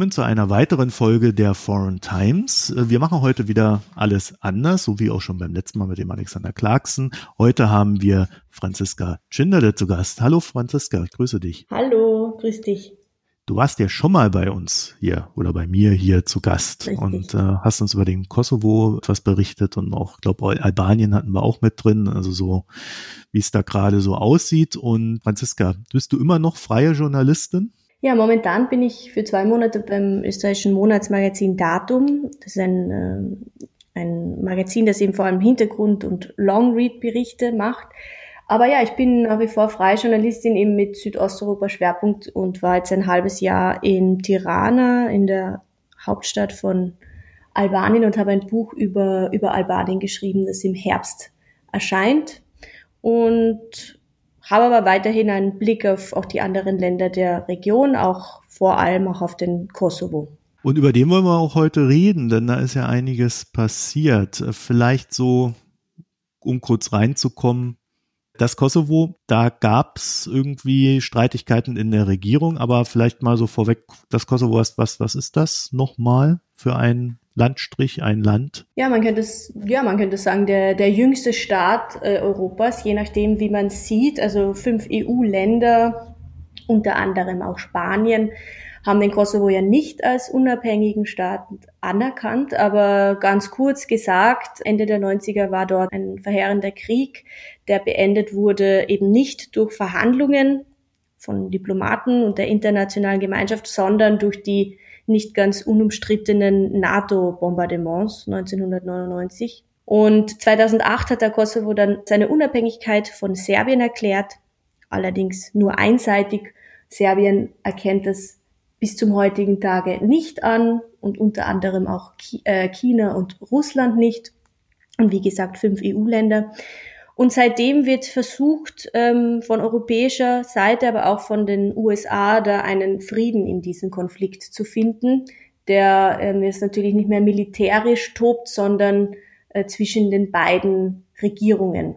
willkommen zu einer weiteren Folge der Foreign Times. Wir machen heute wieder alles anders, so wie auch schon beim letzten Mal mit dem Alexander Clarkson. Heute haben wir Franziska Schindler zu Gast. Hallo Franziska, ich grüße dich. Hallo, grüß dich. Du warst ja schon mal bei uns hier oder bei mir hier zu Gast Richtig. und äh, hast uns über den Kosovo etwas berichtet und auch, glaube Albanien hatten wir auch mit drin, also so, wie es da gerade so aussieht. Und Franziska, bist du immer noch freie Journalistin? Ja, momentan bin ich für zwei Monate beim österreichischen Monatsmagazin Datum. Das ist ein, äh, ein Magazin, das eben vor allem Hintergrund- und Longread-Berichte macht. Aber ja, ich bin nach wie vor freie Journalistin eben mit Südosteuropa Schwerpunkt und war jetzt ein halbes Jahr in Tirana, in der Hauptstadt von Albanien und habe ein Buch über, über Albanien geschrieben, das im Herbst erscheint. Und habe aber weiterhin einen Blick auf auch die anderen Länder der Region, auch vor allem auch auf den Kosovo. Und über den wollen wir auch heute reden, denn da ist ja einiges passiert. Vielleicht so, um kurz reinzukommen, das Kosovo, da gab es irgendwie Streitigkeiten in der Regierung, aber vielleicht mal so vorweg, das Kosovo, was, was, was ist das nochmal für ein Landstrich, ein Land? Ja, man könnte es, ja, man könnte sagen, der, der jüngste Staat äh, Europas, je nachdem, wie man sieht. Also fünf EU-Länder, unter anderem auch Spanien, haben den Kosovo ja nicht als unabhängigen Staat anerkannt, aber ganz kurz gesagt, Ende der 90er war dort ein verheerender Krieg, der beendet wurde eben nicht durch Verhandlungen von Diplomaten und der internationalen Gemeinschaft, sondern durch die nicht ganz unumstrittenen NATO-Bombardements 1999. Und 2008 hat der Kosovo dann seine Unabhängigkeit von Serbien erklärt, allerdings nur einseitig. Serbien erkennt das bis zum heutigen Tage nicht an und unter anderem auch äh, China und Russland nicht. Und wie gesagt, fünf EU-Länder. Und seitdem wird versucht, ähm, von europäischer Seite, aber auch von den USA, da einen Frieden in diesem Konflikt zu finden, der ähm, jetzt natürlich nicht mehr militärisch tobt, sondern äh, zwischen den beiden Regierungen.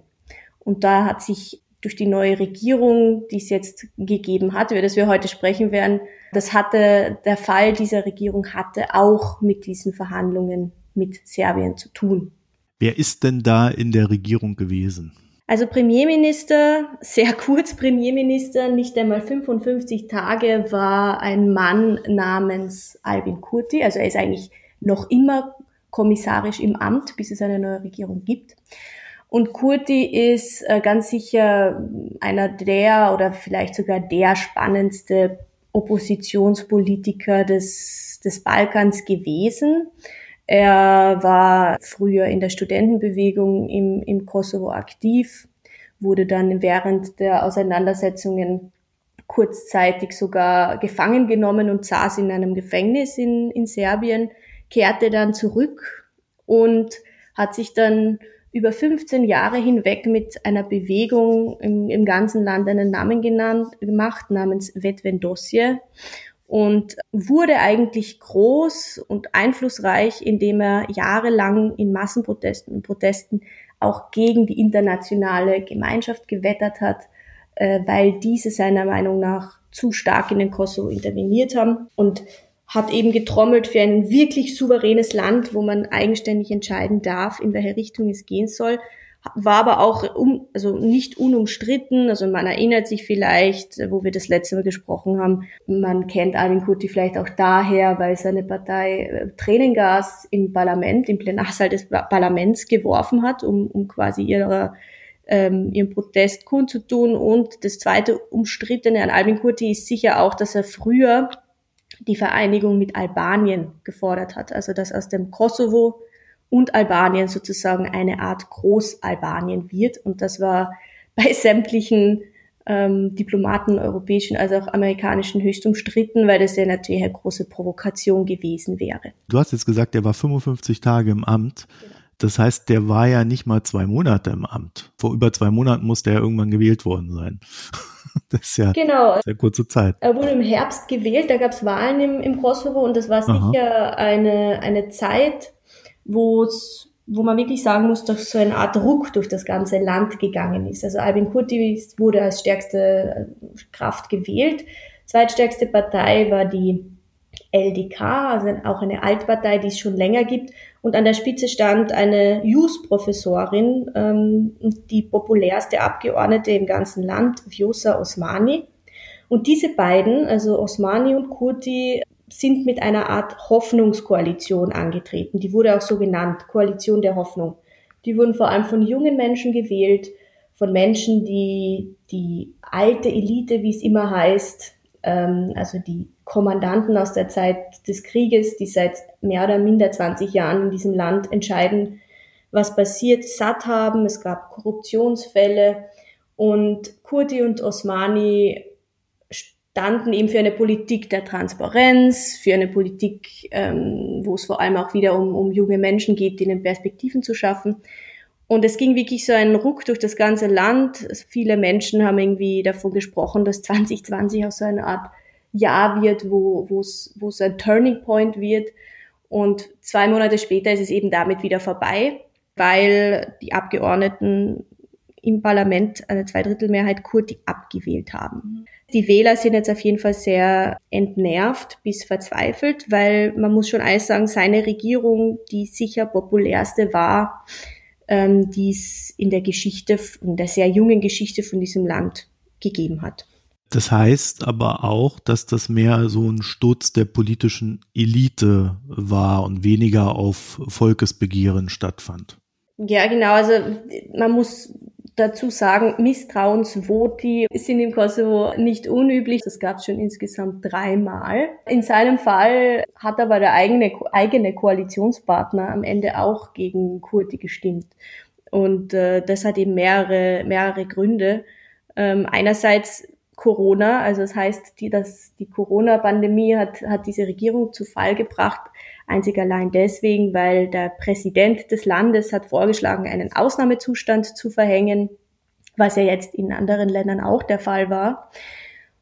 Und da hat sich durch die neue Regierung, die es jetzt gegeben hat, über das wir heute sprechen werden, das hatte, der Fall dieser Regierung hatte auch mit diesen Verhandlungen mit Serbien zu tun. Wer ist denn da in der Regierung gewesen? Also Premierminister, sehr kurz Premierminister, nicht einmal 55 Tage, war ein Mann namens Albin Kurti. Also er ist eigentlich noch immer kommissarisch im Amt, bis es eine neue Regierung gibt. Und Kurti ist äh, ganz sicher einer der oder vielleicht sogar der spannendste Oppositionspolitiker des, des Balkans gewesen. Er war früher in der Studentenbewegung im, im Kosovo aktiv, wurde dann während der Auseinandersetzungen kurzzeitig sogar gefangen genommen und saß in einem Gefängnis in, in Serbien, kehrte dann zurück und hat sich dann über 15 Jahre hinweg mit einer Bewegung im, im ganzen Land einen Namen genannt, gemacht, namens Vetvendosje und wurde eigentlich groß und einflussreich, indem er jahrelang in Massenprotesten und Protesten auch gegen die internationale Gemeinschaft gewettert hat, äh, weil diese seiner Meinung nach zu stark in den Kosovo interveniert haben und hat eben getrommelt für ein wirklich souveränes Land, wo man eigenständig entscheiden darf, in welche Richtung es gehen soll war aber auch um, also nicht unumstritten. Also man erinnert sich vielleicht, wo wir das letzte Mal gesprochen haben, man kennt Arvin Kuti vielleicht auch daher, weil seine Partei äh, Tränengas im Parlament, im Plenarsaal des Parlaments geworfen hat, um, um quasi ihre, ähm, ihren Protest kundzutun. Und das zweite umstrittene an Albin Kurti ist sicher auch, dass er früher die Vereinigung mit Albanien gefordert hat. Also dass aus dem Kosovo und Albanien sozusagen eine Art Großalbanien wird. Und das war bei sämtlichen ähm, Diplomaten, europäischen als auch amerikanischen, höchst umstritten, weil das ja natürlich eine große Provokation gewesen wäre. Du hast jetzt gesagt, er war 55 Tage im Amt. Genau. Das heißt, der war ja nicht mal zwei Monate im Amt. Vor über zwei Monaten musste er irgendwann gewählt worden sein. Das ist ja genau. sehr kurze Zeit. Er wurde im Herbst gewählt, da gab es Wahlen im, im Kosovo und das war sicher eine, eine Zeit, wo es wo man wirklich sagen muss, dass so eine Art Ruck durch das ganze Land gegangen ist. Also Albin Kurti wurde als stärkste äh, Kraft gewählt. Zweitstärkste Partei war die LDK, also auch eine Altpartei, die es schon länger gibt. Und an der Spitze stand eine Jus-Professorin, ähm, die populärste Abgeordnete im ganzen Land, Vjosa Osmani. Und diese beiden, also Osmani und Kurti, sind mit einer Art Hoffnungskoalition angetreten. Die wurde auch so genannt, Koalition der Hoffnung. Die wurden vor allem von jungen Menschen gewählt, von Menschen, die die alte Elite, wie es immer heißt, ähm, also die Kommandanten aus der Zeit des Krieges, die seit mehr oder minder 20 Jahren in diesem Land entscheiden, was passiert, satt haben. Es gab Korruptionsfälle und Kurdi und Osmani standen eben für eine Politik der Transparenz, für eine Politik, ähm, wo es vor allem auch wieder um, um junge Menschen geht, denen Perspektiven zu schaffen. Und es ging wirklich so ein Ruck durch das ganze Land. Viele Menschen haben irgendwie davon gesprochen, dass 2020 auch so eine Art Jahr wird, wo es wo es ein Turning Point wird. Und zwei Monate später ist es eben damit wieder vorbei, weil die Abgeordneten im Parlament eine Zweidrittelmehrheit Kurti abgewählt haben. Die Wähler sind jetzt auf jeden Fall sehr entnervt bis verzweifelt, weil man muss schon alles sagen, seine Regierung, die sicher populärste war, ähm, die es in der Geschichte, in der sehr jungen Geschichte von diesem Land gegeben hat. Das heißt aber auch, dass das mehr so ein Sturz der politischen Elite war und weniger auf Volkesbegehren stattfand. Ja, genau. Also man muss dazu sagen, Misstrauensvoti sind im Kosovo nicht unüblich. Das gab es schon insgesamt dreimal. In seinem Fall hat aber der eigene, eigene Koalitionspartner am Ende auch gegen Kurti gestimmt. Und äh, das hat eben mehrere, mehrere Gründe. Ähm, einerseits Corona, also das heißt, die, das, die Corona-Pandemie hat, hat diese Regierung zu Fall gebracht, einzig allein deswegen, weil der Präsident des Landes hat vorgeschlagen, einen Ausnahmezustand zu verhängen, was ja jetzt in anderen Ländern auch der Fall war.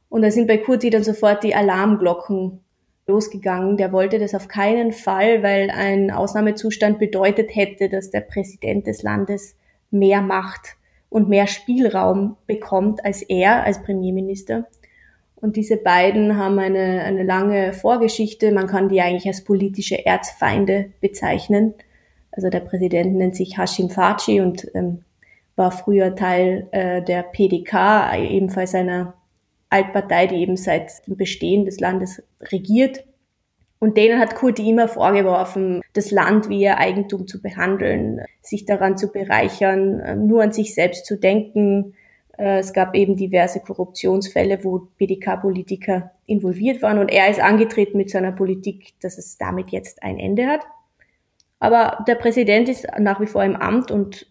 Und da sind bei Kurti dann sofort die Alarmglocken losgegangen. Der wollte das auf keinen Fall, weil ein Ausnahmezustand bedeutet hätte, dass der Präsident des Landes mehr Macht und mehr Spielraum bekommt als er als Premierminister. Und diese beiden haben eine, eine lange Vorgeschichte. Man kann die eigentlich als politische Erzfeinde bezeichnen. Also der Präsident nennt sich Hashim Faci und ähm, war früher Teil äh, der PDK, ebenfalls einer Altpartei, die eben seit dem Bestehen des Landes regiert. Und denen hat Kurti immer vorgeworfen, das Land wie ihr Eigentum zu behandeln, sich daran zu bereichern, äh, nur an sich selbst zu denken. Äh, es gab eben diverse Korruptionsfälle, wo BDK-Politiker involviert waren und er ist angetreten mit seiner Politik, dass es damit jetzt ein Ende hat. Aber der Präsident ist nach wie vor im Amt und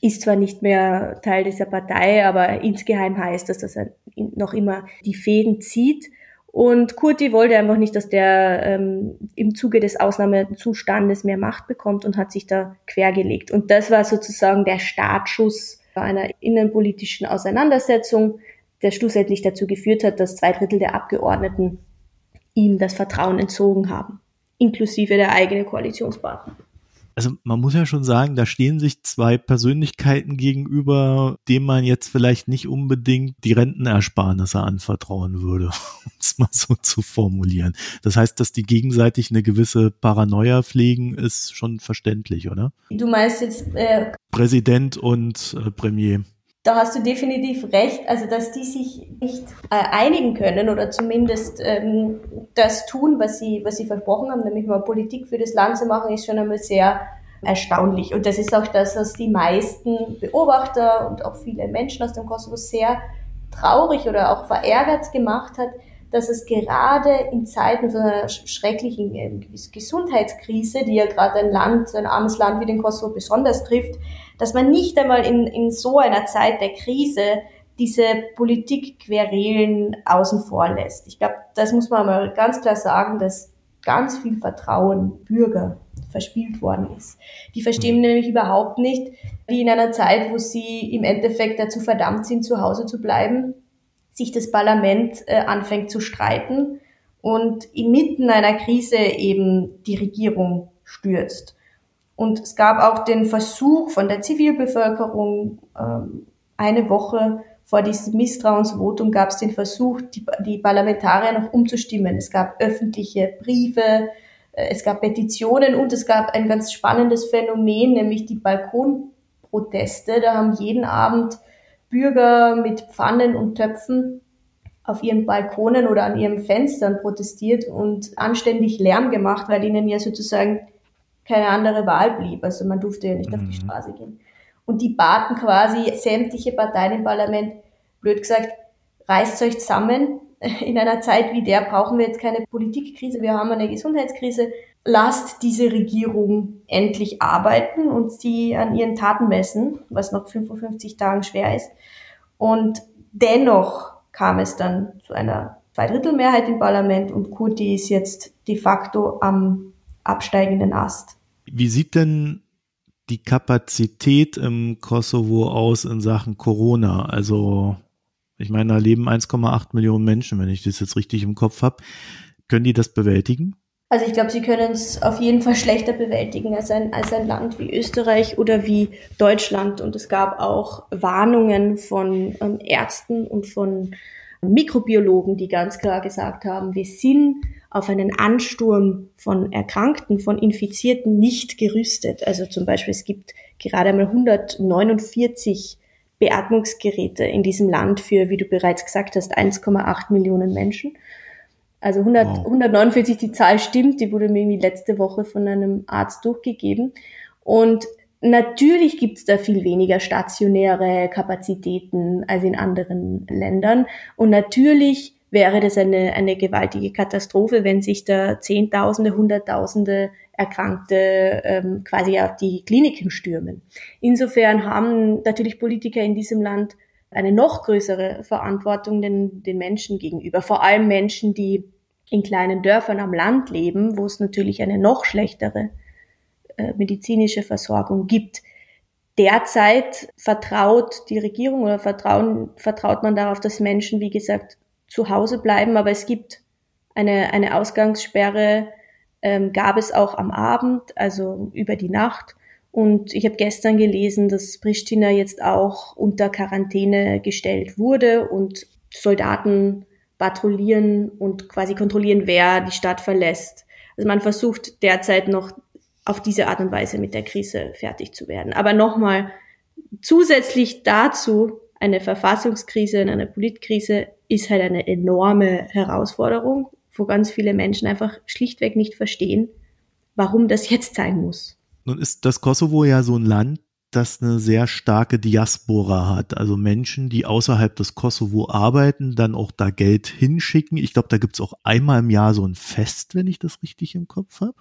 ist zwar nicht mehr Teil dieser Partei, aber insgeheim heißt das, dass er noch immer die Fäden zieht. Und Kurti wollte einfach nicht, dass der ähm, im Zuge des Ausnahmezustandes mehr Macht bekommt und hat sich da quergelegt. Und das war sozusagen der Startschuss einer innenpolitischen Auseinandersetzung, der schlussendlich dazu geführt hat, dass zwei Drittel der Abgeordneten ihm das Vertrauen entzogen haben, inklusive der eigenen Koalitionspartner also man muss ja schon sagen, da stehen sich zwei Persönlichkeiten gegenüber, denen man jetzt vielleicht nicht unbedingt die Rentenersparnisse anvertrauen würde, um es mal so zu formulieren. Das heißt, dass die gegenseitig eine gewisse Paranoia pflegen, ist schon verständlich, oder? Du meinst jetzt äh, Präsident und äh, Premier. Da hast du definitiv recht, also dass die sich nicht äh, einigen können oder zumindest ähm, das tun, was sie, was sie versprochen haben, nämlich mal Politik für das Land zu machen, ist schon einmal sehr erstaunlich. Und das ist auch das, was die meisten Beobachter und auch viele Menschen aus dem Kosovo sehr traurig oder auch verärgert gemacht hat, dass es gerade in Zeiten von einer schrecklichen äh, Gesundheitskrise, die ja gerade ein Land, ein armes Land wie den Kosovo besonders trifft, dass man nicht einmal in, in so einer Zeit der Krise diese Politikquerelen außen vor lässt. Ich glaube, das muss man mal ganz klar sagen, dass ganz viel Vertrauen Bürger verspielt worden ist. Die verstehen mhm. nämlich überhaupt nicht, wie in einer Zeit, wo sie im Endeffekt dazu verdammt sind, zu Hause zu bleiben, sich das Parlament äh, anfängt zu streiten und inmitten einer Krise eben die Regierung stürzt. Und es gab auch den Versuch von der Zivilbevölkerung, ähm, eine Woche vor diesem Misstrauensvotum gab es den Versuch, die, die Parlamentarier noch umzustimmen. Es gab öffentliche Briefe, äh, es gab Petitionen und es gab ein ganz spannendes Phänomen, nämlich die Balkonproteste. Da haben jeden Abend Bürger mit Pfannen und Töpfen auf ihren Balkonen oder an ihren Fenstern protestiert und anständig Lärm gemacht, weil ihnen ja sozusagen keine andere Wahl blieb. Also man durfte ja nicht mhm. auf die mhm. Straße gehen. Und die baten quasi sämtliche Parteien im Parlament, blöd gesagt, reißt euch zusammen. In einer Zeit wie der brauchen wir jetzt keine Politikkrise, wir haben eine Gesundheitskrise. Lasst diese Regierung endlich arbeiten und sie an ihren Taten messen, was noch 55 Tagen schwer ist. Und dennoch kam es dann zu einer Zweidrittelmehrheit im Parlament und Kurti ist jetzt de facto am absteigenden Ast. Wie sieht denn die Kapazität im Kosovo aus in Sachen Corona? Also, ich meine, da leben 1,8 Millionen Menschen, wenn ich das jetzt richtig im Kopf habe. Können die das bewältigen? Also ich glaube, sie können es auf jeden Fall schlechter bewältigen als ein, als ein Land wie Österreich oder wie Deutschland. Und es gab auch Warnungen von ähm, Ärzten und von Mikrobiologen, die ganz klar gesagt haben, wir sind auf einen Ansturm von Erkrankten, von Infizierten nicht gerüstet. Also zum Beispiel, es gibt gerade einmal 149 Beatmungsgeräte in diesem Land für, wie du bereits gesagt hast, 1,8 Millionen Menschen. Also 100, wow. 149, die Zahl stimmt, die wurde mir irgendwie letzte Woche von einem Arzt durchgegeben. Und Natürlich gibt's da viel weniger stationäre Kapazitäten als in anderen Ländern. Und natürlich wäre das eine, eine gewaltige Katastrophe, wenn sich da Zehntausende, Hunderttausende Erkrankte ähm, quasi auf die Kliniken stürmen. Insofern haben natürlich Politiker in diesem Land eine noch größere Verantwortung den, den Menschen gegenüber. Vor allem Menschen, die in kleinen Dörfern am Land leben, wo es natürlich eine noch schlechtere äh, medizinische Versorgung gibt. Derzeit vertraut die Regierung oder vertrauen, vertraut man darauf, dass Menschen, wie gesagt, zu Hause bleiben, aber es gibt eine, eine Ausgangssperre, ähm, gab es auch am Abend, also über die Nacht. Und ich habe gestern gelesen, dass Pristina jetzt auch unter Quarantäne gestellt wurde und Soldaten patrouillieren und quasi kontrollieren, wer die Stadt verlässt. Also man versucht derzeit noch auf diese Art und Weise mit der Krise fertig zu werden. Aber nochmal, zusätzlich dazu eine Verfassungskrise und eine Politkrise ist halt eine enorme Herausforderung, wo ganz viele Menschen einfach schlichtweg nicht verstehen, warum das jetzt sein muss. Nun ist das Kosovo ja so ein Land, das eine sehr starke Diaspora hat. Also Menschen, die außerhalb des Kosovo arbeiten, dann auch da Geld hinschicken. Ich glaube, da gibt es auch einmal im Jahr so ein Fest, wenn ich das richtig im Kopf habe.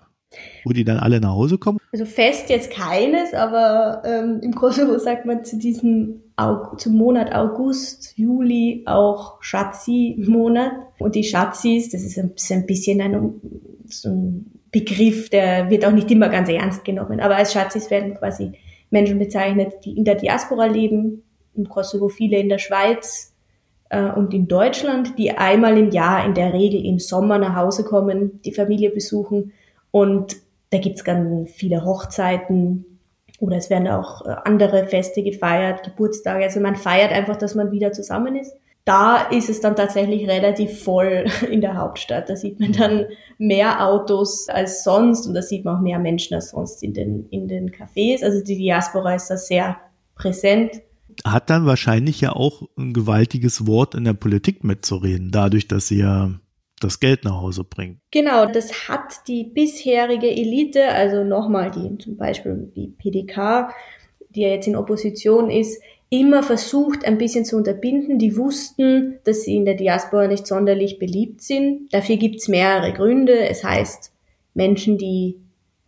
Wo die dann alle nach Hause kommen? Also fest jetzt keines, aber ähm, im Kosovo sagt man zu diesem Aug zum Monat August, Juli auch Schatzi-Monat. Und die Schatzis, das ist ein bisschen, ein, bisschen ein, so ein Begriff, der wird auch nicht immer ganz ernst genommen. Aber als Schatzis werden quasi Menschen bezeichnet, die in der Diaspora leben, im Kosovo viele in der Schweiz äh, und in Deutschland, die einmal im Jahr in der Regel im Sommer nach Hause kommen, die Familie besuchen und da gibt's ganz viele Hochzeiten oder es werden auch äh, andere Feste gefeiert, Geburtstage. Also man feiert einfach, dass man wieder zusammen ist. Da ist es dann tatsächlich relativ voll in der Hauptstadt. Da sieht man dann mehr Autos als sonst und da sieht man auch mehr Menschen als sonst in den, in den Cafés. Also die Diaspora ist da sehr präsent. Hat dann wahrscheinlich ja auch ein gewaltiges Wort in der Politik mitzureden, dadurch, dass sie ja das Geld nach Hause bringt. Genau, das hat die bisherige Elite, also nochmal die zum Beispiel die PDK, die ja jetzt in Opposition ist, immer versucht, ein bisschen zu unterbinden. Die wussten, dass sie in der Diaspora nicht sonderlich beliebt sind. Dafür gibt's mehrere Gründe. Es heißt, Menschen, die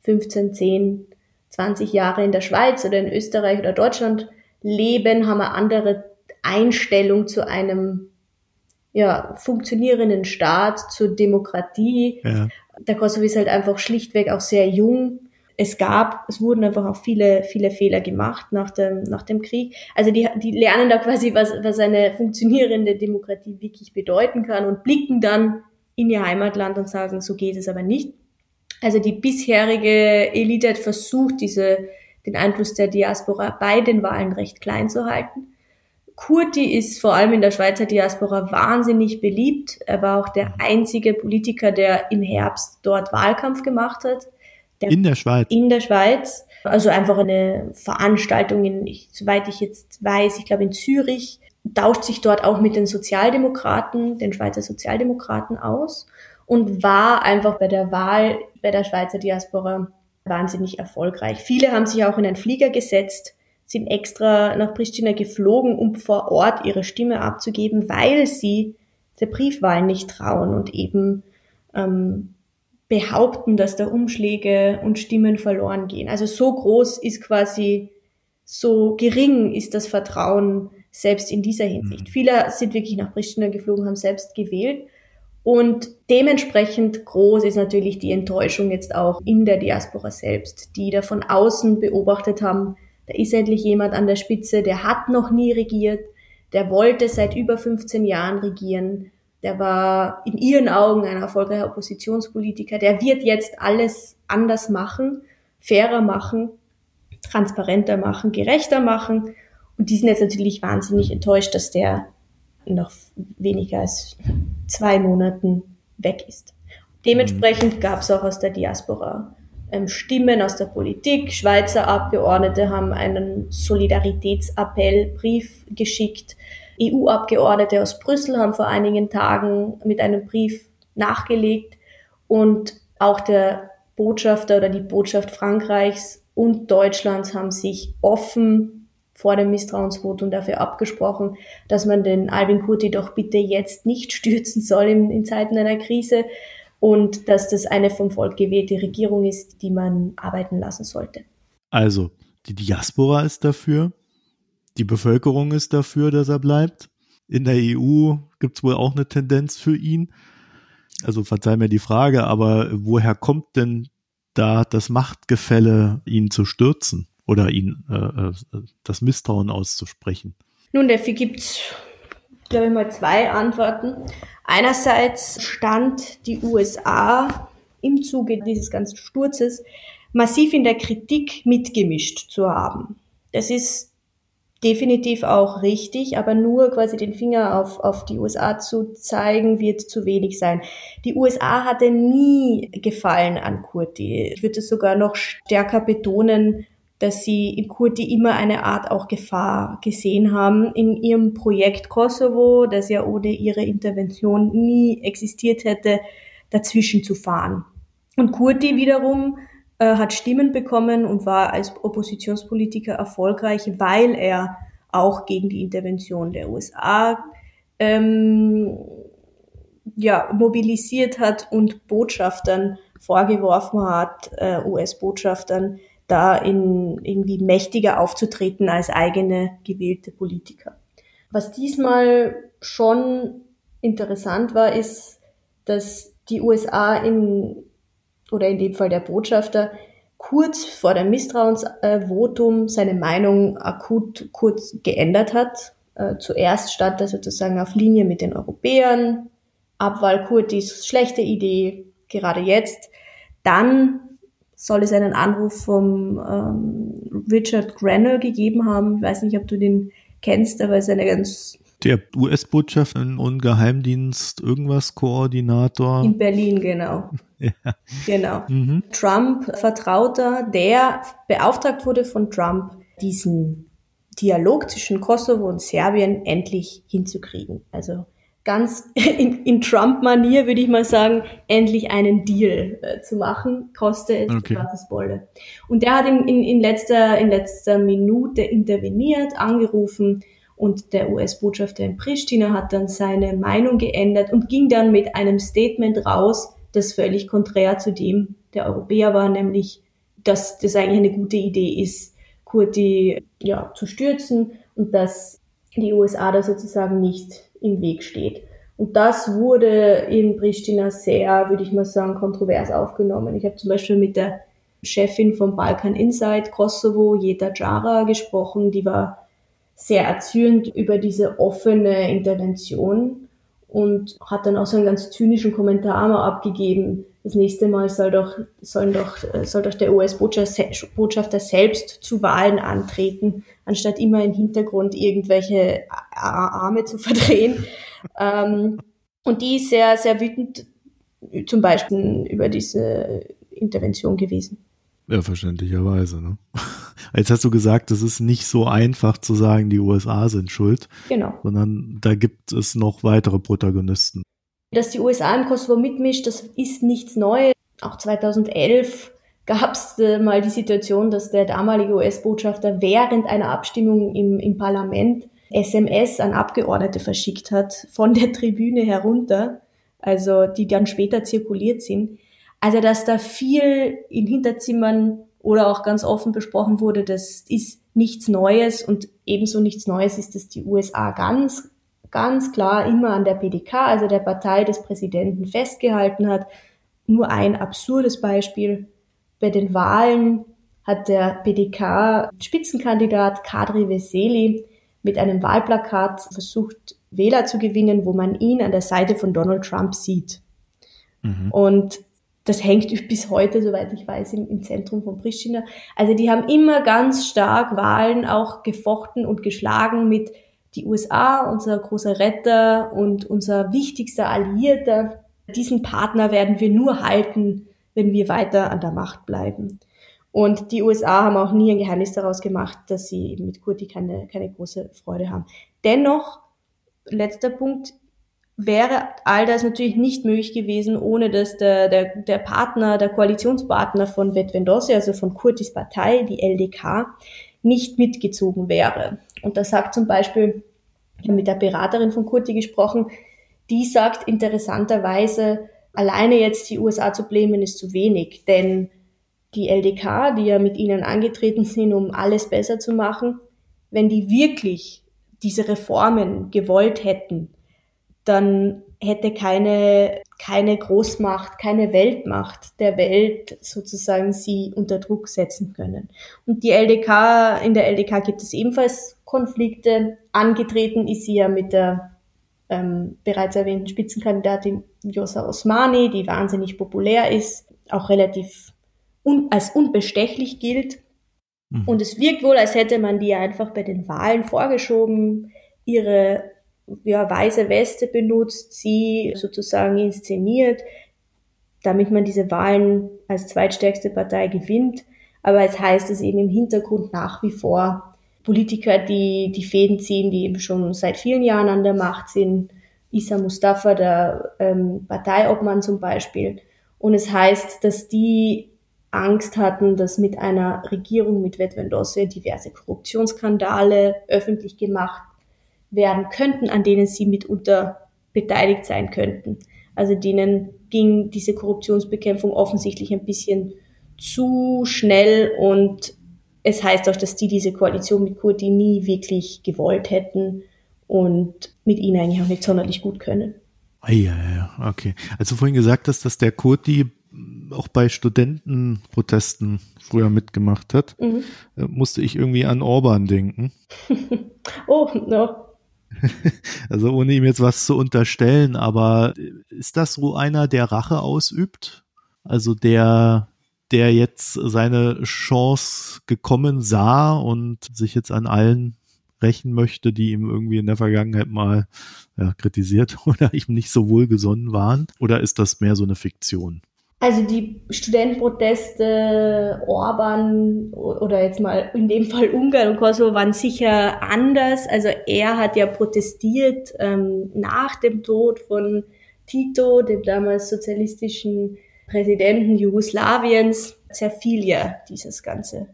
15, 10, 20 Jahre in der Schweiz oder in Österreich oder Deutschland leben, haben eine andere Einstellung zu einem ja, funktionierenden Staat, zur Demokratie. Ja. Der Kosovo ist halt einfach schlichtweg auch sehr jung. Es gab, es wurden einfach auch viele, viele Fehler gemacht nach dem, nach dem Krieg. Also die, die lernen da quasi, was, was eine funktionierende Demokratie wirklich bedeuten kann und blicken dann in ihr Heimatland und sagen, so geht es aber nicht. Also die bisherige Elite hat versucht, diese, den Einfluss der Diaspora bei den Wahlen recht klein zu halten. Kurti ist vor allem in der Schweizer Diaspora wahnsinnig beliebt. Er war auch der einzige Politiker, der im Herbst dort Wahlkampf gemacht hat. Der in der Schweiz? In der Schweiz. Also einfach eine Veranstaltung, in, ich, soweit ich jetzt weiß, ich glaube in Zürich, tauscht sich dort auch mit den Sozialdemokraten, den Schweizer Sozialdemokraten aus und war einfach bei der Wahl bei der Schweizer Diaspora wahnsinnig erfolgreich. Viele haben sich auch in einen Flieger gesetzt, sind extra nach Pristina geflogen, um vor Ort ihre Stimme abzugeben, weil sie der Briefwahl nicht trauen und eben ähm, behaupten, dass da Umschläge und Stimmen verloren gehen. Also so groß ist quasi, so gering ist das Vertrauen selbst in dieser Hinsicht. Mhm. Viele sind wirklich nach Pristina geflogen, haben selbst gewählt. Und dementsprechend groß ist natürlich die Enttäuschung jetzt auch in der Diaspora selbst, die da von außen beobachtet haben, da ist endlich jemand an der Spitze, der hat noch nie regiert, der wollte seit über 15 Jahren regieren, der war in ihren Augen ein erfolgreicher Oppositionspolitiker, der wird jetzt alles anders machen, fairer machen, transparenter machen, gerechter machen. Und die sind jetzt natürlich wahnsinnig enttäuscht, dass der noch weniger als zwei Monaten weg ist. Dementsprechend gab es auch aus der Diaspora Stimmen aus der Politik. Schweizer Abgeordnete haben einen Solidaritätsappellbrief geschickt. EU-Abgeordnete aus Brüssel haben vor einigen Tagen mit einem Brief nachgelegt und auch der Botschafter oder die Botschaft Frankreichs und Deutschlands haben sich offen vor dem Misstrauensvotum dafür abgesprochen, dass man den Albin Kurti doch bitte jetzt nicht stürzen soll in, in Zeiten einer Krise, und dass das eine vom Volk gewählte Regierung ist, die man arbeiten lassen sollte. Also, die Diaspora ist dafür, die Bevölkerung ist dafür, dass er bleibt. In der EU gibt es wohl auch eine Tendenz für ihn. Also verzeih mir die Frage, aber woher kommt denn da das Machtgefälle, ihn zu stürzen oder ihn äh, äh das Misstrauen auszusprechen? Nun, dafür gibt es, glaube ich mal, zwei Antworten. Einerseits stand die USA im Zuge dieses ganzen Sturzes massiv in der Kritik mitgemischt zu haben. Das ist definitiv auch richtig, aber nur quasi den Finger auf, auf die USA zu zeigen, wird zu wenig sein. Die USA hatte nie Gefallen an Kurti. Ich würde es sogar noch stärker betonen, dass sie in Kurti immer eine Art auch Gefahr gesehen haben in ihrem Projekt Kosovo, das ja ohne ihre Intervention nie existiert hätte, dazwischen zu fahren. Und Kurti wiederum äh, hat Stimmen bekommen und war als Oppositionspolitiker erfolgreich, weil er auch gegen die Intervention der USA ähm, ja, mobilisiert hat und Botschaftern vorgeworfen hat, äh, US-Botschaftern, da in irgendwie mächtiger aufzutreten als eigene gewählte Politiker. Was diesmal schon interessant war, ist, dass die USA in, oder in dem Fall der Botschafter, kurz vor dem Misstrauensvotum seine Meinung akut kurz geändert hat. Äh, zuerst stand er sozusagen auf Linie mit den Europäern, Abwahl Kurtis schlechte Idee, gerade jetzt. Dann soll es einen Anruf vom ähm, Richard Grenell gegeben haben. Ich weiß nicht, ob du den kennst, aber es ist eine ganz der US-Botschaft und Geheimdienst irgendwas Koordinator. In Berlin, genau. ja. Genau. Mhm. Trump-Vertrauter, der beauftragt wurde von Trump, diesen Dialog zwischen Kosovo und Serbien endlich hinzukriegen. Also ganz in, in Trump-Manier, würde ich mal sagen, endlich einen Deal äh, zu machen, koste es okay. was Bolle. Und der hat in, in, in, letzter, in letzter Minute interveniert, angerufen und der US-Botschafter in Pristina hat dann seine Meinung geändert und ging dann mit einem Statement raus, das völlig konträr zu dem der Europäer war, nämlich, dass das eigentlich eine gute Idee ist, Kurti ja, zu stürzen und dass die USA da sozusagen nicht im Weg steht. Und das wurde in Pristina sehr, würde ich mal sagen, kontrovers aufgenommen. Ich habe zum Beispiel mit der Chefin vom Balkan Insight Kosovo, Jeta Jara, gesprochen. Die war sehr erzürnt über diese offene Intervention und hat dann auch so einen ganz zynischen Kommentar mal abgegeben, das nächste Mal soll doch, sollen doch, soll doch der US-Botschafter selbst zu Wahlen antreten, anstatt immer im Hintergrund irgendwelche Arme zu verdrehen. ähm, und die ist sehr, sehr wütend zum Beispiel über diese Intervention gewesen. Ja, verständlicherweise. Ne? Jetzt hast du gesagt, es ist nicht so einfach zu sagen, die USA sind schuld. Genau. Sondern da gibt es noch weitere Protagonisten. Dass die USA im Kosovo mitmischt, das ist nichts Neues. Auch 2011 gab es mal die Situation, dass der damalige US-Botschafter während einer Abstimmung im, im Parlament SMS an Abgeordnete verschickt hat, von der Tribüne herunter, also die dann später zirkuliert sind. Also, dass da viel in Hinterzimmern oder auch ganz offen besprochen wurde, das ist nichts Neues und ebenso nichts Neues ist, dass die USA ganz ganz klar immer an der PDK, also der Partei des Präsidenten, festgehalten hat. Nur ein absurdes Beispiel. Bei den Wahlen hat der PDK-Spitzenkandidat Kadri Veseli mit einem Wahlplakat versucht, Wähler zu gewinnen, wo man ihn an der Seite von Donald Trump sieht. Mhm. Und das hängt bis heute, soweit ich weiß, im, im, Zentrum von Pristina. Also die haben immer ganz stark Wahlen auch gefochten und geschlagen mit die USA, unser großer Retter und unser wichtigster Alliierter, diesen Partner werden wir nur halten, wenn wir weiter an der Macht bleiben. Und die USA haben auch nie ein Geheimnis daraus gemacht, dass sie mit Kurti keine, keine große Freude haben. Dennoch, letzter Punkt, wäre all das natürlich nicht möglich gewesen, ohne dass der, der, der Partner, der Koalitionspartner von Vetvendosi, also von Kurtis Partei, die LDK, nicht mitgezogen wäre. Und da sagt zum Beispiel, ich habe mit der Beraterin von Kurti gesprochen, die sagt interessanterweise, alleine jetzt die USA zu blämen ist zu wenig, denn die LDK, die ja mit ihnen angetreten sind, um alles besser zu machen, wenn die wirklich diese Reformen gewollt hätten, dann hätte keine, keine Großmacht, keine Weltmacht der Welt sozusagen sie unter Druck setzen können. Und die LDK, in der LDK gibt es ebenfalls Konflikte. Angetreten ist sie ja mit der ähm, bereits erwähnten Spitzenkandidatin Josa Osmani, die wahnsinnig populär ist, auch relativ un als unbestechlich gilt. Mhm. Und es wirkt wohl, als hätte man die einfach bei den Wahlen vorgeschoben, ihre ja, weiße Weste benutzt, sie sozusagen inszeniert, damit man diese Wahlen als zweitstärkste Partei gewinnt. Aber es heißt es eben im Hintergrund nach wie vor Politiker, die die Fäden ziehen, die eben schon seit vielen Jahren an der Macht sind. Isa Mustafa, der ähm, Parteiobmann zum Beispiel. Und es heißt, dass die Angst hatten, dass mit einer Regierung mit Vetvendosse diverse Korruptionsskandale öffentlich gemacht werden könnten, an denen sie mitunter beteiligt sein könnten. Also denen ging diese Korruptionsbekämpfung offensichtlich ein bisschen zu schnell und es heißt auch, dass die diese Koalition mit Kurdi nie wirklich gewollt hätten und mit ihnen eigentlich auch nicht sonderlich gut können. Ah, ja, ja, okay. Als du vorhin gesagt hast, dass der Kurdi auch bei Studentenprotesten früher mitgemacht hat, mhm. Äh, musste ich irgendwie an Orban denken. oh, no. Also ohne ihm jetzt was zu unterstellen, aber ist das so einer, der Rache ausübt? Also der, der jetzt seine Chance gekommen sah und sich jetzt an allen rächen möchte, die ihm irgendwie in der Vergangenheit mal ja, kritisiert oder ihm nicht so wohlgesonnen waren? Oder ist das mehr so eine Fiktion? Also die Studentenproteste, Orban oder jetzt mal in dem Fall Ungarn und Kosovo waren sicher anders. Also er hat ja protestiert ähm, nach dem Tod von Tito, dem damals sozialistischen Präsidenten Jugoslawiens. Zerfiel ja dieses ganze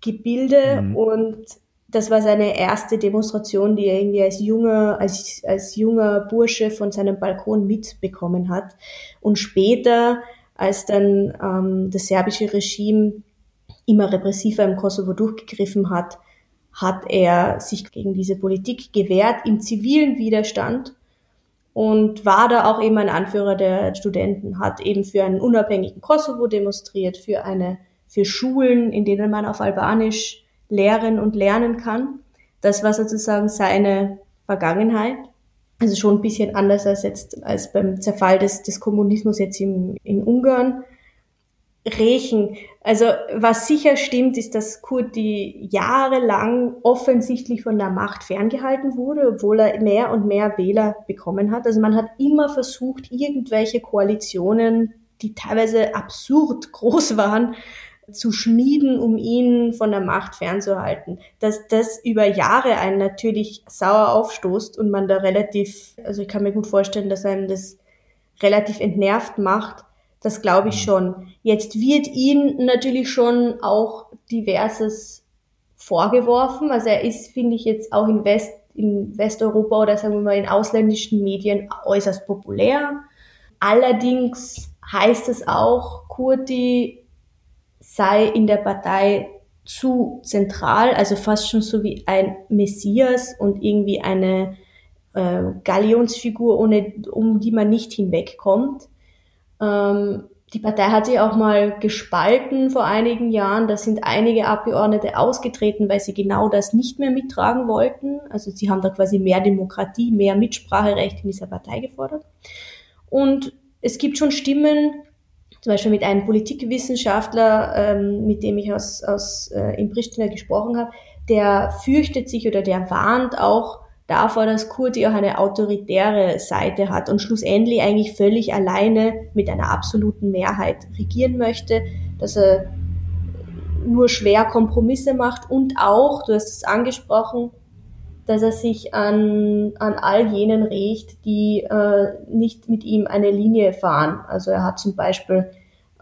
Gebilde mhm. und das war seine erste Demonstration, die er irgendwie als junger, als, als junger Bursche von seinem Balkon mitbekommen hat. Und später als dann ähm, das serbische Regime immer repressiver im Kosovo durchgegriffen hat, hat er sich gegen diese Politik gewehrt im zivilen Widerstand und war da auch eben ein Anführer der Studenten, hat eben für einen unabhängigen Kosovo demonstriert, für eine, für Schulen, in denen man auf Albanisch lehren und lernen kann. Das war sozusagen seine Vergangenheit. Also schon ein bisschen anders als jetzt als beim Zerfall des, des Kommunismus jetzt im, in Ungarn. Rechen. Also was sicher stimmt, ist, dass Kurti jahrelang offensichtlich von der Macht ferngehalten wurde, obwohl er mehr und mehr Wähler bekommen hat. Also man hat immer versucht, irgendwelche Koalitionen, die teilweise absurd groß waren, zu schmieden, um ihn von der Macht fernzuhalten. Dass das über Jahre einen natürlich sauer aufstoßt und man da relativ, also ich kann mir gut vorstellen, dass einem das relativ entnervt macht, das glaube ich mhm. schon. Jetzt wird ihm natürlich schon auch diverses vorgeworfen. Also er ist, finde ich, jetzt auch in West, in Westeuropa oder sagen wir mal in ausländischen Medien äußerst populär. Allerdings heißt es auch, Kurti sei in der Partei zu zentral, also fast schon so wie ein Messias und irgendwie eine äh, Galionsfigur, ohne, um die man nicht hinwegkommt. Ähm, die Partei hat sich auch mal gespalten vor einigen Jahren. Da sind einige Abgeordnete ausgetreten, weil sie genau das nicht mehr mittragen wollten. Also sie haben da quasi mehr Demokratie, mehr Mitspracherecht in dieser Partei gefordert. Und es gibt schon Stimmen, zum Beispiel mit einem Politikwissenschaftler, ähm, mit dem ich aus, aus äh, in Pristina gesprochen habe, der fürchtet sich oder der warnt auch davor, dass Kurti auch eine autoritäre Seite hat und schlussendlich eigentlich völlig alleine mit einer absoluten Mehrheit regieren möchte, dass er nur schwer Kompromisse macht und auch, du hast es angesprochen, dass er sich an, an all jenen rächt, die äh, nicht mit ihm eine Linie fahren. Also er hat zum Beispiel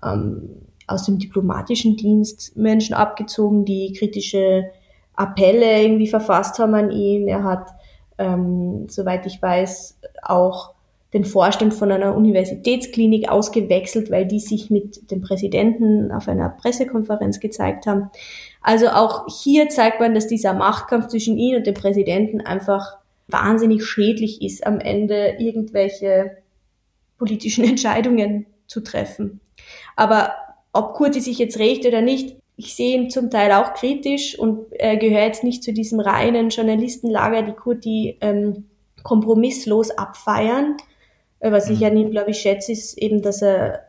ähm, aus dem diplomatischen Dienst Menschen abgezogen, die kritische Appelle irgendwie verfasst haben an ihn. Er hat ähm, soweit ich weiß, auch den Vorstand von einer Universitätsklinik ausgewechselt, weil die sich mit dem Präsidenten auf einer Pressekonferenz gezeigt haben. Also auch hier zeigt man, dass dieser Machtkampf zwischen ihm und dem Präsidenten einfach wahnsinnig schädlich ist, am Ende irgendwelche politischen Entscheidungen zu treffen. Aber ob Kurti sich jetzt recht oder nicht, ich sehe ihn zum Teil auch kritisch und äh, gehört jetzt nicht zu diesem reinen Journalistenlager, die Kurti ähm, kompromisslos abfeiern. Äh, was ich mhm. an ihm, glaube ich, schätze, ist eben, dass er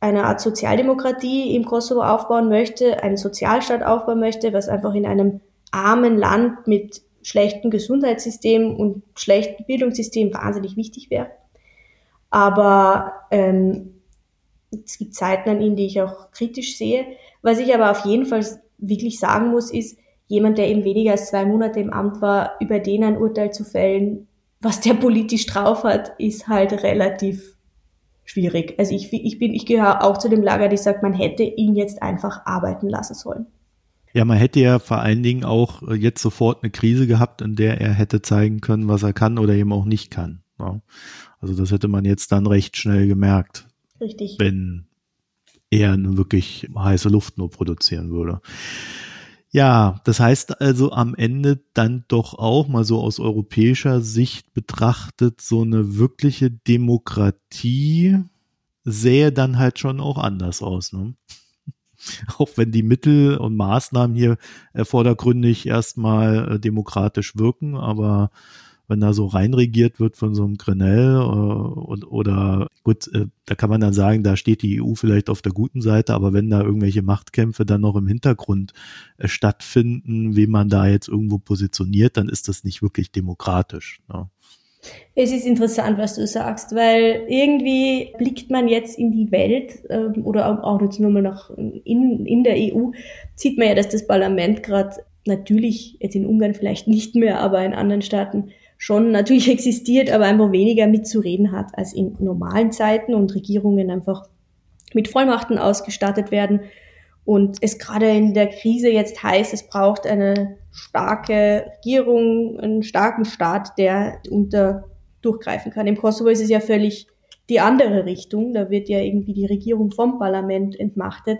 eine Art Sozialdemokratie im Kosovo aufbauen möchte, einen Sozialstaat aufbauen möchte, was einfach in einem armen Land mit schlechtem Gesundheitssystem und schlechtem Bildungssystem wahnsinnig wichtig wäre. Aber ähm, es gibt Zeiten an ihn, die ich auch kritisch sehe. Was ich aber auf jeden Fall wirklich sagen muss, ist, jemand, der eben weniger als zwei Monate im Amt war, über den ein Urteil zu fällen, was der politisch drauf hat, ist halt relativ schwierig. Also ich, ich bin, ich gehöre auch zu dem Lager, die sagt, man hätte ihn jetzt einfach arbeiten lassen sollen. Ja, man hätte ja vor allen Dingen auch äh, jetzt sofort eine Krise gehabt, in der er hätte zeigen können, was er kann oder eben auch nicht kann. Also das hätte man jetzt dann recht schnell gemerkt. Richtig. Wenn er eine wirklich heiße Luft nur produzieren würde. Ja, das heißt also am Ende dann doch auch mal so aus europäischer Sicht betrachtet, so eine wirkliche Demokratie sähe dann halt schon auch anders aus. Ne? Auch wenn die Mittel und Maßnahmen hier vordergründig erstmal äh, demokratisch wirken, aber wenn da so reinregiert wird von so einem Grenell äh, und, oder gut, äh, da kann man dann sagen, da steht die EU vielleicht auf der guten Seite, aber wenn da irgendwelche Machtkämpfe dann noch im Hintergrund äh, stattfinden, wie man da jetzt irgendwo positioniert, dann ist das nicht wirklich demokratisch. Ne? Es ist interessant, was du sagst, weil irgendwie blickt man jetzt in die Welt ähm, oder auch jetzt nur mal nach in, in der EU, sieht man ja, dass das Parlament gerade natürlich jetzt in Ungarn vielleicht nicht mehr, aber in anderen Staaten schon natürlich existiert, aber einfach weniger mitzureden hat als in normalen Zeiten und Regierungen einfach mit Vollmachten ausgestattet werden. Und es gerade in der Krise jetzt heißt, es braucht eine starke Regierung, einen starken Staat, der unter durchgreifen kann. Im Kosovo ist es ja völlig die andere Richtung. Da wird ja irgendwie die Regierung vom Parlament entmachtet.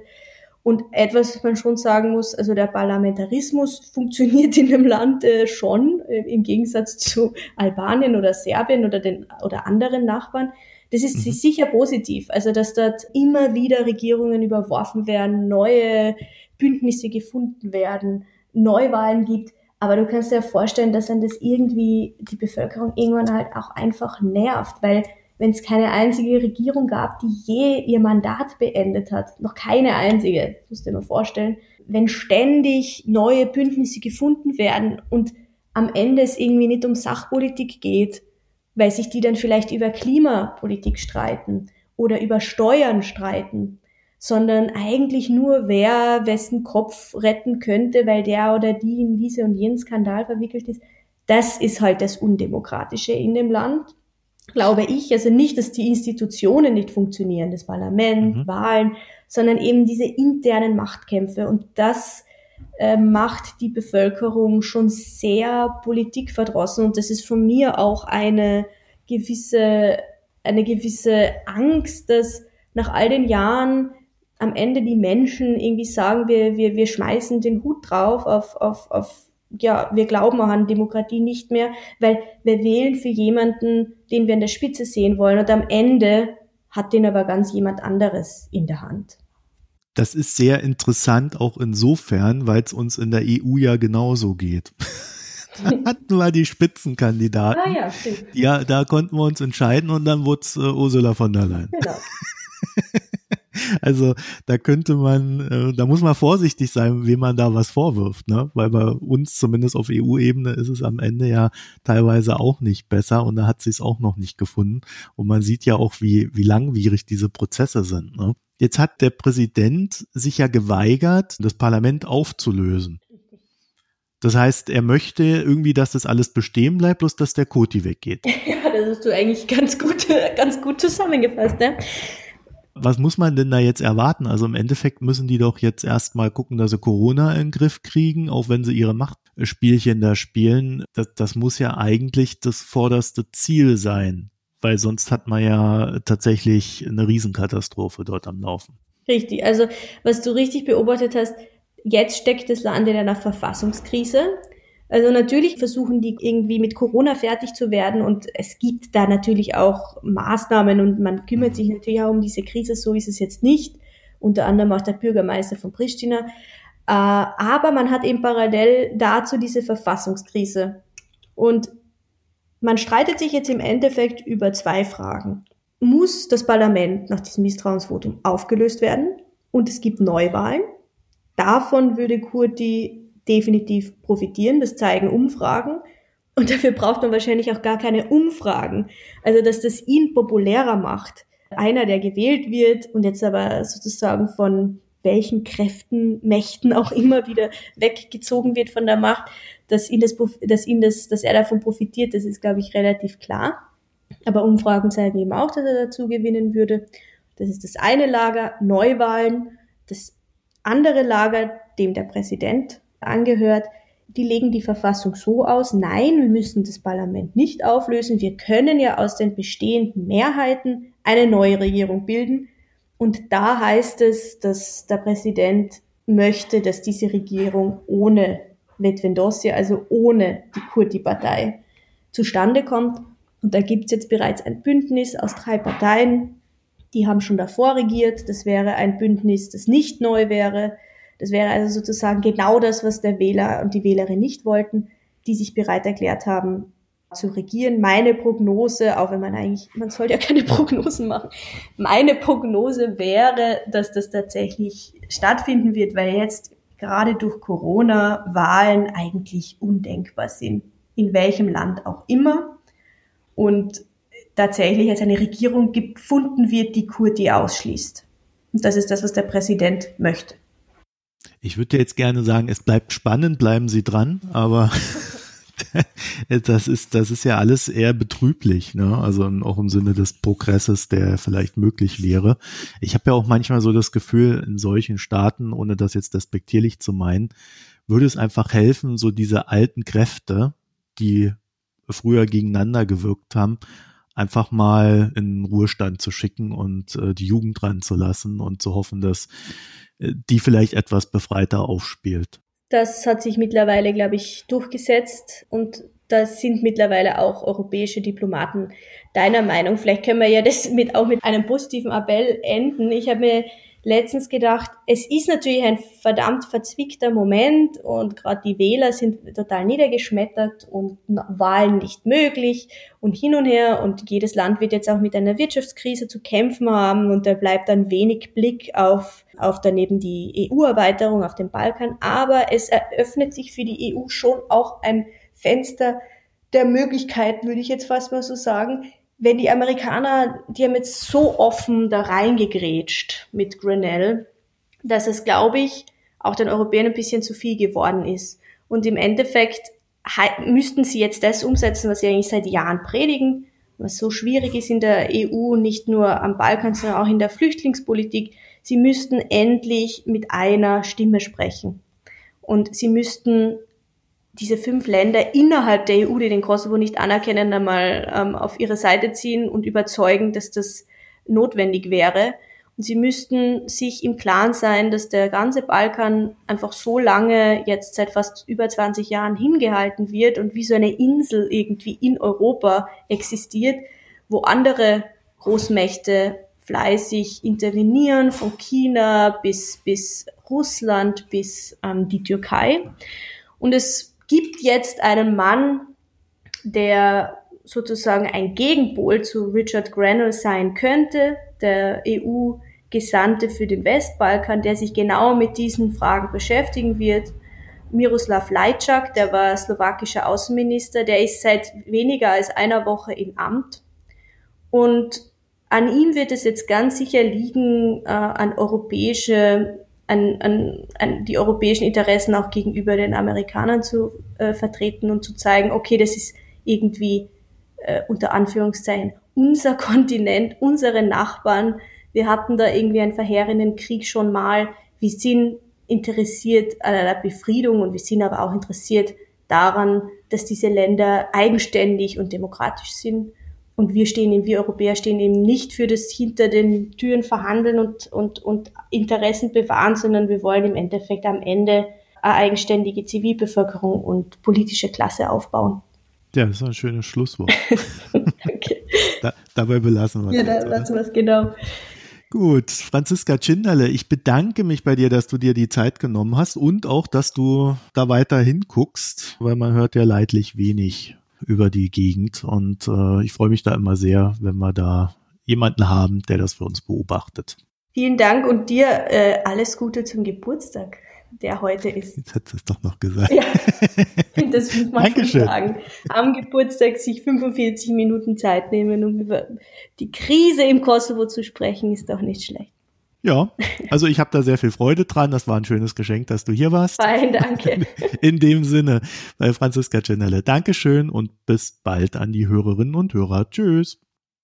Und etwas, was man schon sagen muss, also der Parlamentarismus funktioniert in dem Land äh, schon, äh, im Gegensatz zu Albanien oder Serbien oder den oder anderen Nachbarn. Das ist mhm. sicher positiv. Also, dass dort immer wieder Regierungen überworfen werden, neue Bündnisse gefunden werden, Neuwahlen gibt. Aber du kannst dir ja vorstellen, dass dann das irgendwie die Bevölkerung irgendwann halt auch einfach nervt, weil wenn es keine einzige Regierung gab, die je ihr Mandat beendet hat, noch keine einzige, musst du dir mal vorstellen, wenn ständig neue Bündnisse gefunden werden und am Ende es irgendwie nicht um Sachpolitik geht, weil sich die dann vielleicht über Klimapolitik streiten oder über Steuern streiten, sondern eigentlich nur wer wessen Kopf retten könnte, weil der oder die in diese und jenen Skandal verwickelt ist. Das ist halt das Undemokratische in dem Land glaube ich, also nicht, dass die Institutionen nicht funktionieren, das Parlament, mhm. Wahlen, sondern eben diese internen Machtkämpfe. Und das äh, macht die Bevölkerung schon sehr politikverdrossen. Und das ist von mir auch eine gewisse, eine gewisse Angst, dass nach all den Jahren am Ende die Menschen irgendwie sagen, wir, wir, wir schmeißen den Hut drauf auf, auf, auf ja, wir glauben auch an Demokratie nicht mehr, weil wir wählen für jemanden, den wir in der Spitze sehen wollen und am Ende hat den aber ganz jemand anderes in der Hand. Das ist sehr interessant auch insofern, weil es uns in der EU ja genauso geht. da hatten wir die Spitzenkandidaten. Ah, ja, stimmt. Ja, da konnten wir uns entscheiden und dann wurde es äh, Ursula von der Leyen. Genau. Also da könnte man, äh, da muss man vorsichtig sein, wem man da was vorwirft, ne? Weil bei uns zumindest auf EU-Ebene ist es am Ende ja teilweise auch nicht besser und da hat sie es auch noch nicht gefunden. Und man sieht ja auch, wie, wie langwierig diese Prozesse sind. Ne? Jetzt hat der Präsident sich ja geweigert, das Parlament aufzulösen. Das heißt, er möchte irgendwie, dass das alles bestehen bleibt, bloß dass der Koti weggeht. Ja, das hast du eigentlich ganz gut, ganz gut zusammengefasst. Ne? Was muss man denn da jetzt erwarten? Also im Endeffekt müssen die doch jetzt erstmal gucken, dass sie Corona in den Griff kriegen, auch wenn sie ihre Machtspielchen da spielen. Das, das muss ja eigentlich das vorderste Ziel sein, weil sonst hat man ja tatsächlich eine Riesenkatastrophe dort am Laufen. Richtig, also was du richtig beobachtet hast, jetzt steckt das Land in einer Verfassungskrise. Also natürlich versuchen die irgendwie mit Corona fertig zu werden und es gibt da natürlich auch Maßnahmen und man kümmert sich natürlich auch um diese Krise, so ist es jetzt nicht. Unter anderem auch der Bürgermeister von Pristina. Äh, aber man hat eben parallel dazu diese Verfassungskrise. Und man streitet sich jetzt im Endeffekt über zwei Fragen. Muss das Parlament nach diesem Misstrauensvotum aufgelöst werden und es gibt Neuwahlen? Davon würde Kurti definitiv profitieren. Das zeigen Umfragen. Und dafür braucht man wahrscheinlich auch gar keine Umfragen. Also, dass das ihn populärer macht. Einer, der gewählt wird und jetzt aber sozusagen von welchen Kräften, Mächten auch immer wieder weggezogen wird von der Macht, dass ihn das, dass ihn das, dass er davon profitiert, das ist, glaube ich, relativ klar. Aber Umfragen zeigen eben auch, dass er dazu gewinnen würde. Das ist das eine Lager, Neuwahlen. Das andere Lager, dem der Präsident angehört, die legen die Verfassung so aus, nein, wir müssen das Parlament nicht auflösen, wir können ja aus den bestehenden Mehrheiten eine neue Regierung bilden. Und da heißt es, dass der Präsident möchte, dass diese Regierung ohne Vetvendosia, also ohne die Kurdi-Partei, zustande kommt. Und da gibt es jetzt bereits ein Bündnis aus drei Parteien, die haben schon davor regiert. Das wäre ein Bündnis, das nicht neu wäre. Das wäre also sozusagen genau das, was der Wähler und die Wählerin nicht wollten, die sich bereit erklärt haben, zu regieren. Meine Prognose, auch wenn man eigentlich, man soll ja keine Prognosen machen, meine Prognose wäre, dass das tatsächlich stattfinden wird, weil jetzt gerade durch Corona Wahlen eigentlich undenkbar sind, in welchem Land auch immer. Und tatsächlich jetzt eine Regierung gefunden wird, die Kurdi ausschließt. Und das ist das, was der Präsident möchte. Ich würde jetzt gerne sagen, es bleibt spannend, bleiben Sie dran, aber das ist, das ist ja alles eher betrüblich, ne? Also auch im Sinne des Progresses, der vielleicht möglich wäre. Ich habe ja auch manchmal so das Gefühl, in solchen Staaten, ohne das jetzt despektierlich zu meinen, würde es einfach helfen, so diese alten Kräfte, die früher gegeneinander gewirkt haben, einfach mal in Ruhestand zu schicken und äh, die Jugend dran zu lassen und zu hoffen, dass die vielleicht etwas befreiter aufspielt. Das hat sich mittlerweile, glaube ich, durchgesetzt und da sind mittlerweile auch europäische Diplomaten deiner Meinung. Vielleicht können wir ja das mit, auch mit einem positiven Appell enden. Ich habe mir letztens gedacht, es ist natürlich ein verdammt verzwickter Moment und gerade die Wähler sind total niedergeschmettert und Wahlen nicht möglich und hin und her und jedes Land wird jetzt auch mit einer Wirtschaftskrise zu kämpfen haben und da bleibt dann wenig Blick auf, auf daneben die EU-Erweiterung auf dem Balkan, aber es eröffnet sich für die EU schon auch ein Fenster der Möglichkeiten, würde ich jetzt fast mal so sagen, wenn die Amerikaner, die haben jetzt so offen da reingegrätscht mit Grenell, dass es, glaube ich, auch den Europäern ein bisschen zu viel geworden ist. Und im Endeffekt müssten sie jetzt das umsetzen, was sie eigentlich seit Jahren predigen, was so schwierig ist in der EU, nicht nur am Balkan, sondern auch in der Flüchtlingspolitik. Sie müssten endlich mit einer Stimme sprechen. Und sie müssten diese fünf Länder innerhalb der EU, die den Kosovo nicht anerkennen, einmal ähm, auf ihre Seite ziehen und überzeugen, dass das notwendig wäre. Und sie müssten sich im Klaren sein, dass der ganze Balkan einfach so lange, jetzt seit fast über 20 Jahren hingehalten wird und wie so eine Insel irgendwie in Europa existiert, wo andere Großmächte fleißig intervenieren, von China bis, bis Russland bis ähm, die Türkei. Und es gibt jetzt einen Mann, der sozusagen ein Gegenpol zu Richard Grenell sein könnte, der EU-Gesandte für den Westbalkan, der sich genau mit diesen Fragen beschäftigen wird. Miroslav Lajčák, der war slowakischer Außenminister, der ist seit weniger als einer Woche im Amt. Und an ihm wird es jetzt ganz sicher liegen, äh, an europäische an, an, an die europäischen Interessen auch gegenüber den Amerikanern zu äh, vertreten und zu zeigen, okay, das ist irgendwie äh, unter Anführungszeichen unser Kontinent, unsere Nachbarn. Wir hatten da irgendwie einen verheerenden Krieg schon mal. Wir sind interessiert an einer Befriedung und wir sind aber auch interessiert daran, dass diese Länder eigenständig und demokratisch sind. Und wir stehen, wir Europäer stehen eben nicht für das hinter den Türen verhandeln und, und, und Interessen bewahren, sondern wir wollen im Endeffekt am Ende eine eigenständige Zivilbevölkerung und politische Klasse aufbauen. Ja, das ist ein schönes Schlusswort. okay. da, dabei belassen wir es. Ja, da lassen wir es genau. Gut, Franziska Tschinderle, ich bedanke mich bei dir, dass du dir die Zeit genommen hast und auch, dass du da weiter hinguckst, weil man hört ja leidlich wenig über die Gegend. Und äh, ich freue mich da immer sehr, wenn wir da jemanden haben, der das für uns beobachtet. Vielen Dank und dir äh, alles Gute zum Geburtstag, der heute ist. Jetzt hat es doch noch gesagt. Ja, das fünfmal Dankeschön. sagen. Am Geburtstag sich 45 Minuten Zeit nehmen, um über die Krise im Kosovo zu sprechen, ist doch nicht schlecht. Ja, also ich habe da sehr viel Freude dran. Das war ein schönes Geschenk, dass du hier warst. Fein, danke. In dem Sinne, bei Franziska Cenelle. Dankeschön und bis bald an die Hörerinnen und Hörer. Tschüss.